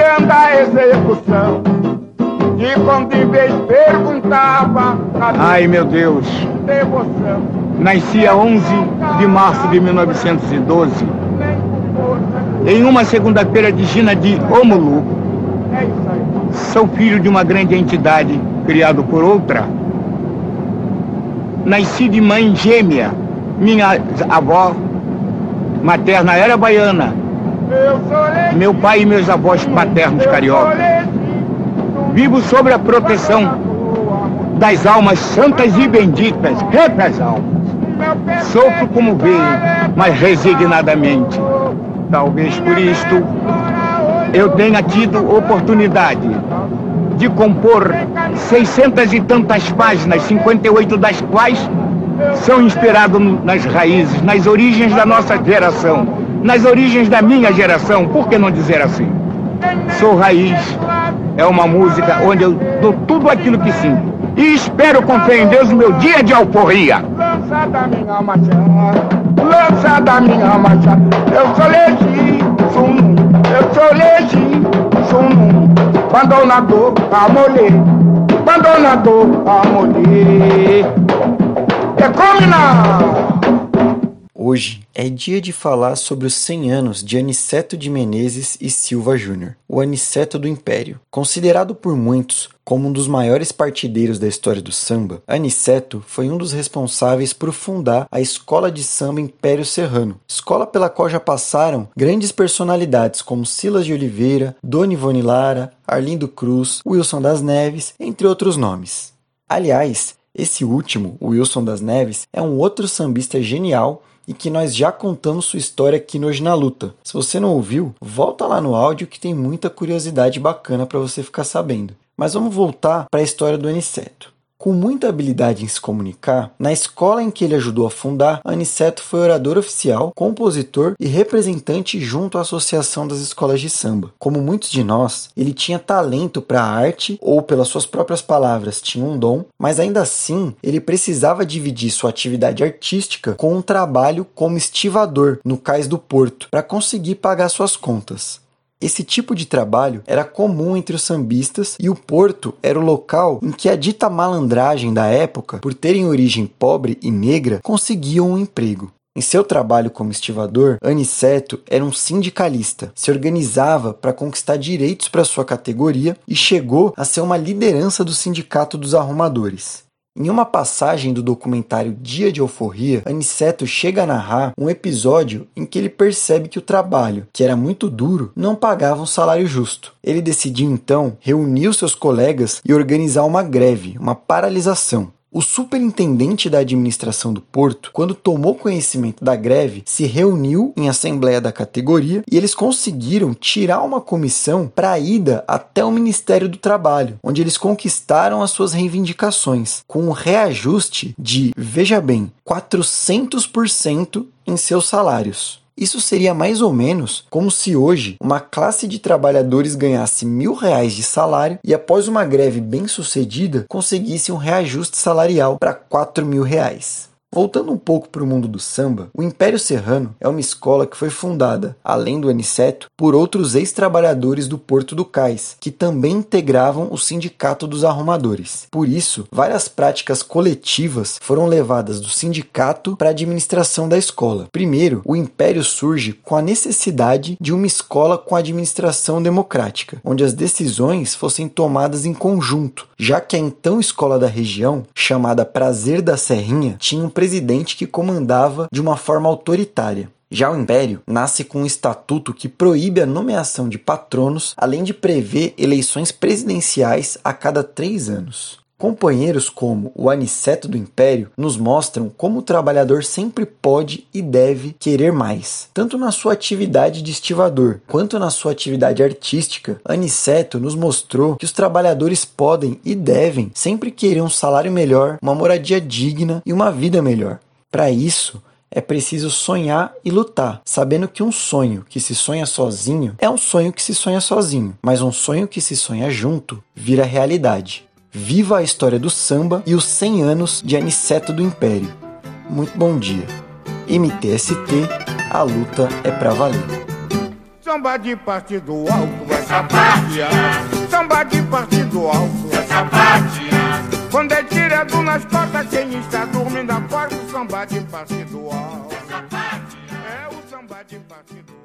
olhando a execução. E quando em vez perguntava. Ai meu Deus! Devoção. Nasci a 11 de março de 1912. Em uma segunda-feira de Gina de Omulu. É. Sou filho de uma grande entidade, criado por outra. Nasci de mãe gêmea. Minha avó materna era baiana. Meu pai e meus avós paternos cariocas. Vivo sob a proteção das almas santas e benditas, retas almas. Sofro como vê, mas resignadamente. Talvez por isto eu tenha tido oportunidade de compor 600 e tantas páginas, 58 das quais são inspiradas nas raízes, nas origens da nossa geração, nas origens da minha geração, por que não dizer assim? Sou raiz, é uma música onde eu dou tudo aquilo que sinto. E espero com fé em Deus o meu dia de alforria. Lança da minha machada, lança da minha machada. Eu sou legítimo, eu sou legítimo. Abandonador, amolê, abandonador, amolê. É combinar. Hoje é dia de falar sobre os 100 anos de Aniceto de Menezes e Silva Júnior, o Aniceto do Império. Considerado por muitos como um dos maiores partideiros da história do samba, Aniceto foi um dos responsáveis por fundar a Escola de Samba Império Serrano, escola pela qual já passaram grandes personalidades como Silas de Oliveira, Dona Ivone Lara, Arlindo Cruz, Wilson das Neves, entre outros nomes. Aliás, esse último, Wilson das Neves, é um outro sambista genial e que nós já contamos sua história aqui no Hoje na Luta. Se você não ouviu, volta lá no áudio que tem muita curiosidade bacana para você ficar sabendo. Mas vamos voltar para a história do Aniceto. Com muita habilidade em se comunicar, na escola em que ele ajudou a fundar, Aniceto foi orador oficial, compositor e representante junto à Associação das Escolas de Samba. Como muitos de nós, ele tinha talento para a arte, ou pelas suas próprias palavras, tinha um dom, mas ainda assim ele precisava dividir sua atividade artística com um trabalho como estivador no cais do porto para conseguir pagar suas contas. Esse tipo de trabalho era comum entre os sambistas e o Porto era o local em que a dita malandragem da época, por terem origem pobre e negra, conseguiam um emprego. Em seu trabalho como estivador, Aniceto era um sindicalista, se organizava para conquistar direitos para sua categoria e chegou a ser uma liderança do Sindicato dos Arrumadores. Em uma passagem do documentário Dia de Euforia, Aniceto chega a narrar um episódio em que ele percebe que o trabalho, que era muito duro, não pagava um salário justo. Ele decidiu então reunir os seus colegas e organizar uma greve, uma paralisação. O superintendente da administração do porto, quando tomou conhecimento da greve, se reuniu em assembleia da categoria e eles conseguiram tirar uma comissão para a ida até o Ministério do Trabalho, onde eles conquistaram as suas reivindicações, com um reajuste de, veja bem, 400% em seus salários. Isso seria mais ou menos como se hoje uma classe de trabalhadores ganhasse mil reais de salário e após uma greve bem sucedida conseguisse um reajuste salarial para quatro mil reais. Voltando um pouco para o mundo do samba, o Império Serrano é uma escola que foi fundada, além do Aniceto, por outros ex-trabalhadores do Porto do Cais, que também integravam o Sindicato dos Arrumadores. Por isso, várias práticas coletivas foram levadas do sindicato para a administração da escola. Primeiro, o Império surge com a necessidade de uma escola com administração democrática, onde as decisões fossem tomadas em conjunto, já que a então escola da região, chamada Prazer da Serrinha, tinha um presidente que comandava de uma forma autoritária. Já o Império nasce com um estatuto que proíbe a nomeação de patronos, além de prever eleições presidenciais a cada três anos. Companheiros como o Aniceto do Império nos mostram como o trabalhador sempre pode e deve querer mais. Tanto na sua atividade de estivador quanto na sua atividade artística, Aniceto nos mostrou que os trabalhadores podem e devem sempre querer um salário melhor, uma moradia digna e uma vida melhor. Para isso, é preciso sonhar e lutar, sabendo que um sonho que se sonha sozinho é um sonho que se sonha sozinho, mas um sonho que se sonha junto vira realidade. Viva a história do samba e os 100 anos de Aniceto do Império. Muito bom dia. MTST, a luta é pra valer. Samba de partido alto é sapateado. Samba de partido alto é sapateado. Quando é tirado nas costas, quem está dormindo acorda. O samba de partido alto. É o samba de partido alto.